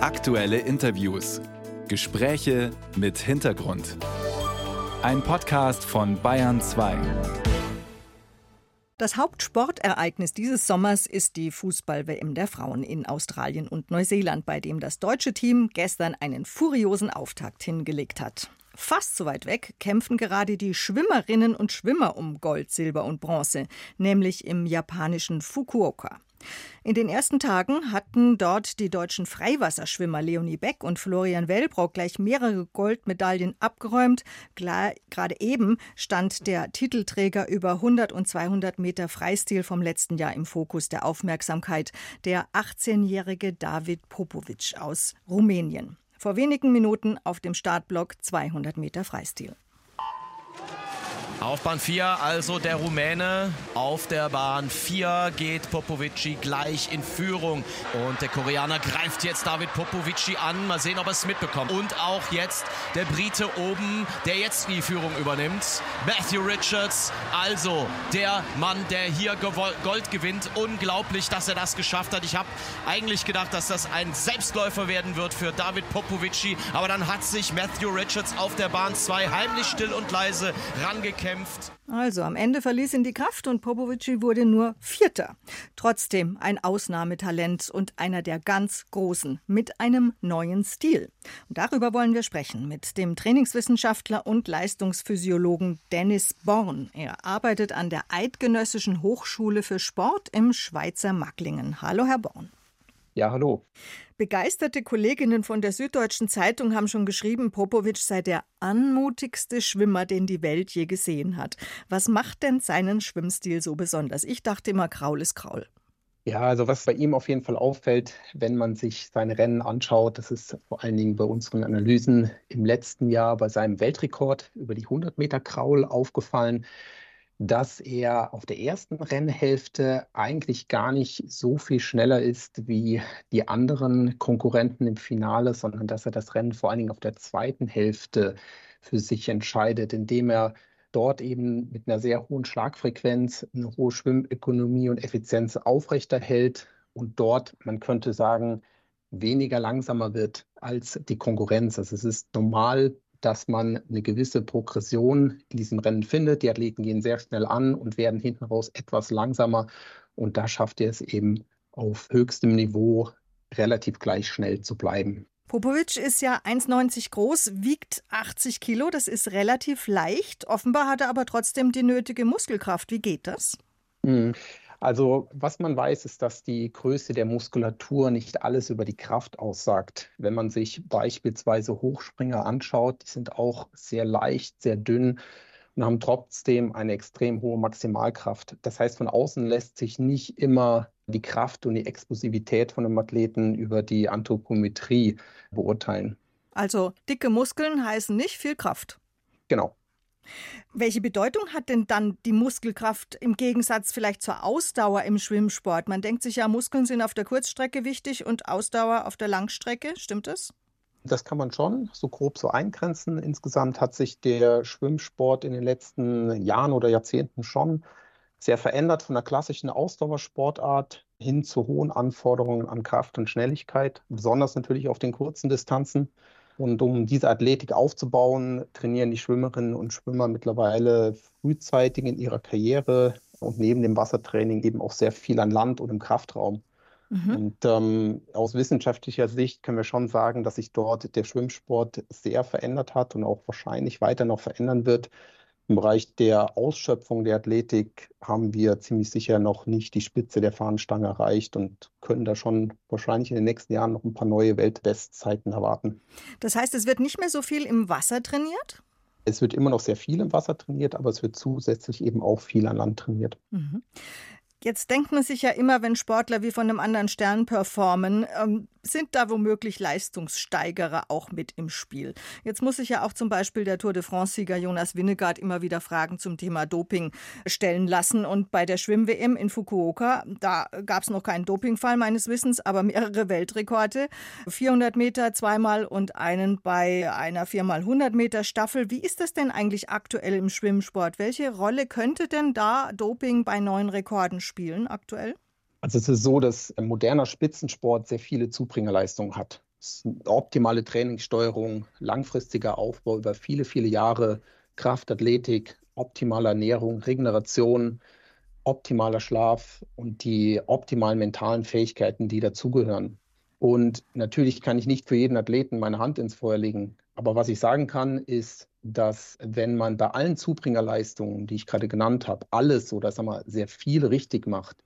Aktuelle Interviews. Gespräche mit Hintergrund. Ein Podcast von Bayern 2. Das Hauptsportereignis dieses Sommers ist die Fußball-WM der Frauen in Australien und Neuseeland, bei dem das deutsche Team gestern einen furiosen Auftakt hingelegt hat. Fast so weit weg kämpfen gerade die Schwimmerinnen und Schwimmer um Gold, Silber und Bronze, nämlich im japanischen Fukuoka. In den ersten Tagen hatten dort die deutschen Freiwasserschwimmer Leonie Beck und Florian Wellbrock gleich mehrere Goldmedaillen abgeräumt. Gerade eben stand der Titelträger über 100 und 200 Meter Freistil vom letzten Jahr im Fokus der Aufmerksamkeit, der 18-jährige David Popovic aus Rumänien. Vor wenigen Minuten auf dem Startblock 200 Meter Freistil. Auf Bahn 4 also der Rumäne. Auf der Bahn 4 geht Popovici gleich in Führung. Und der Koreaner greift jetzt David Popovici an. Mal sehen, ob er es mitbekommt. Und auch jetzt der Brite oben, der jetzt die Führung übernimmt. Matthew Richards, also der Mann, der hier Gold gewinnt. Unglaublich, dass er das geschafft hat. Ich habe eigentlich gedacht, dass das ein Selbstläufer werden wird für David Popovici. Aber dann hat sich Matthew Richards auf der Bahn 2 heimlich still und leise rangekämpft gekämpft. Also am Ende verließ ihn die Kraft und Popovici wurde nur Vierter. Trotzdem ein Ausnahmetalent und einer der ganz Großen mit einem neuen Stil. Und darüber wollen wir sprechen mit dem Trainingswissenschaftler und Leistungsphysiologen Dennis Born. Er arbeitet an der Eidgenössischen Hochschule für Sport im Schweizer Macklingen. Hallo, Herr Born. Ja, hallo. Begeisterte Kolleginnen von der Süddeutschen Zeitung haben schon geschrieben, Popovic sei der anmutigste Schwimmer, den die Welt je gesehen hat. Was macht denn seinen Schwimmstil so besonders? Ich dachte immer, Kraul ist Kraul. Ja, also was bei ihm auf jeden Fall auffällt, wenn man sich seine Rennen anschaut, das ist vor allen Dingen bei unseren Analysen im letzten Jahr bei seinem Weltrekord über die 100 Meter Kraul aufgefallen dass er auf der ersten Rennhälfte eigentlich gar nicht so viel schneller ist wie die anderen Konkurrenten im Finale, sondern dass er das Rennen vor allen Dingen auf der zweiten Hälfte für sich entscheidet, indem er dort eben mit einer sehr hohen Schlagfrequenz eine hohe Schwimmökonomie und Effizienz aufrechterhält und dort, man könnte sagen, weniger langsamer wird als die Konkurrenz. Also es ist normal dass man eine gewisse Progression in diesem Rennen findet. Die Athleten gehen sehr schnell an und werden hinten raus etwas langsamer. Und da schafft er es eben auf höchstem Niveau relativ gleich schnell zu bleiben. Popovic ist ja 1,90 groß, wiegt 80 Kilo. Das ist relativ leicht. Offenbar hat er aber trotzdem die nötige Muskelkraft. Wie geht das? Mhm. Also was man weiß, ist, dass die Größe der Muskulatur nicht alles über die Kraft aussagt. Wenn man sich beispielsweise Hochspringer anschaut, die sind auch sehr leicht, sehr dünn und haben trotzdem eine extrem hohe Maximalkraft. Das heißt, von außen lässt sich nicht immer die Kraft und die Explosivität von einem Athleten über die Anthropometrie beurteilen. Also dicke Muskeln heißen nicht viel Kraft. Genau. Welche Bedeutung hat denn dann die Muskelkraft im Gegensatz vielleicht zur Ausdauer im Schwimmsport? Man denkt sich ja, Muskeln sind auf der Kurzstrecke wichtig und Ausdauer auf der Langstrecke. Stimmt das? Das kann man schon so grob so eingrenzen. Insgesamt hat sich der Schwimmsport in den letzten Jahren oder Jahrzehnten schon sehr verändert von der klassischen Ausdauersportart hin zu hohen Anforderungen an Kraft und Schnelligkeit, besonders natürlich auf den kurzen Distanzen. Und um diese Athletik aufzubauen, trainieren die Schwimmerinnen und Schwimmer mittlerweile frühzeitig in ihrer Karriere und neben dem Wassertraining eben auch sehr viel an Land und im Kraftraum. Mhm. Und ähm, aus wissenschaftlicher Sicht können wir schon sagen, dass sich dort der Schwimmsport sehr verändert hat und auch wahrscheinlich weiter noch verändern wird. Im Bereich der Ausschöpfung der Athletik haben wir ziemlich sicher noch nicht die Spitze der Fahnenstange erreicht und können da schon wahrscheinlich in den nächsten Jahren noch ein paar neue Weltbestzeiten erwarten. Das heißt, es wird nicht mehr so viel im Wasser trainiert? Es wird immer noch sehr viel im Wasser trainiert, aber es wird zusätzlich eben auch viel an Land trainiert. Mhm. Jetzt denkt man sich ja immer, wenn Sportler wie von einem anderen Stern performen, ähm, sind da womöglich Leistungssteigerer auch mit im Spiel. Jetzt muss sich ja auch zum Beispiel der Tour de France-Sieger Jonas Winnegaard immer wieder Fragen zum Thema Doping stellen lassen. Und bei der Schwimm-WM in Fukuoka, da gab es noch keinen Dopingfall meines Wissens, aber mehrere Weltrekorde. 400 Meter zweimal und einen bei einer 4x100 Meter Staffel. Wie ist das denn eigentlich aktuell im Schwimmsport? Welche Rolle könnte denn da Doping bei neuen Rekorden spielen aktuell? Also es ist so, dass moderner Spitzensport sehr viele Zubringerleistungen hat. optimale Trainingssteuerung, langfristiger Aufbau über viele, viele Jahre, Kraftathletik, optimale Ernährung, Regeneration, optimaler Schlaf und die optimalen mentalen Fähigkeiten, die dazugehören. Und natürlich kann ich nicht für jeden Athleten meine Hand ins Feuer legen. Aber was ich sagen kann, ist, dass wenn man bei allen Zubringerleistungen, die ich gerade genannt habe, alles oder sagen wir, sehr viel richtig macht,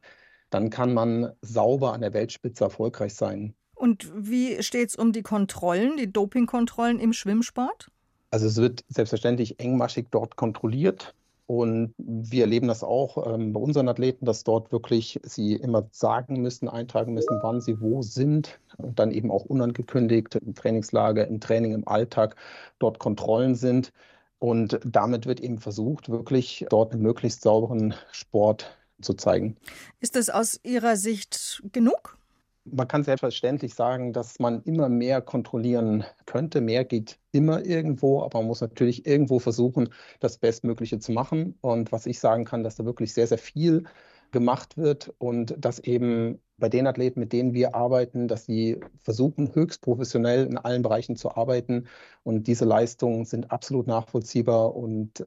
dann kann man sauber an der Weltspitze erfolgreich sein. Und wie steht es um die Kontrollen, die Dopingkontrollen im Schwimmsport? Also es wird selbstverständlich engmaschig dort kontrolliert. Und wir erleben das auch ähm, bei unseren Athleten, dass dort wirklich sie immer sagen müssen, eintragen müssen, wann sie wo sind. Und dann eben auch unangekündigt im Trainingslager, im Training, im Alltag dort Kontrollen sind. Und damit wird eben versucht, wirklich dort einen möglichst sauberen Sport zu zeigen. Ist das aus Ihrer Sicht genug? Man kann selbstverständlich sagen, dass man immer mehr kontrollieren könnte. Mehr geht immer irgendwo, aber man muss natürlich irgendwo versuchen, das Bestmögliche zu machen. Und was ich sagen kann, dass da wirklich sehr, sehr viel gemacht wird und dass eben bei den Athleten, mit denen wir arbeiten, dass sie versuchen, höchst professionell in allen Bereichen zu arbeiten. Und diese Leistungen sind absolut nachvollziehbar und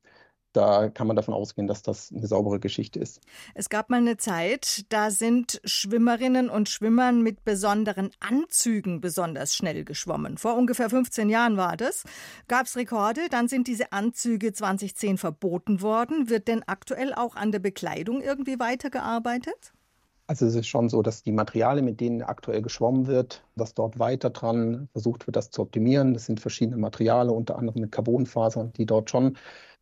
da kann man davon ausgehen, dass das eine saubere Geschichte ist. Es gab mal eine Zeit, da sind Schwimmerinnen und Schwimmern mit besonderen Anzügen besonders schnell geschwommen. Vor ungefähr 15 Jahren war das. Gab es Rekorde, dann sind diese Anzüge 2010 verboten worden. Wird denn aktuell auch an der Bekleidung irgendwie weitergearbeitet? Also es ist schon so, dass die Materialien, mit denen aktuell geschwommen wird, dass dort weiter dran versucht wird, das zu optimieren. Das sind verschiedene Materialien, unter anderem mit Carbonfasern, die dort schon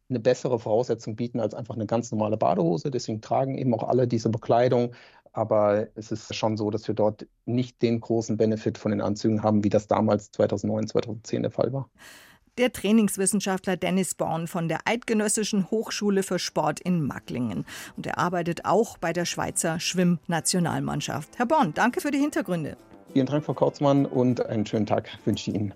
eine bessere Voraussetzung bieten als einfach eine ganz normale Badehose. Deswegen tragen eben auch alle diese Bekleidung. Aber es ist schon so, dass wir dort nicht den großen Benefit von den Anzügen haben, wie das damals 2009, 2010 der Fall war. Der Trainingswissenschaftler Dennis Born von der Eidgenössischen Hochschule für Sport in Macklingen. Und er arbeitet auch bei der Schweizer Schwimmnationalmannschaft. Herr Born, danke für die Hintergründe. Vielen Dank, Frau Kautzmann, und einen schönen Tag wünsche ich Ihnen.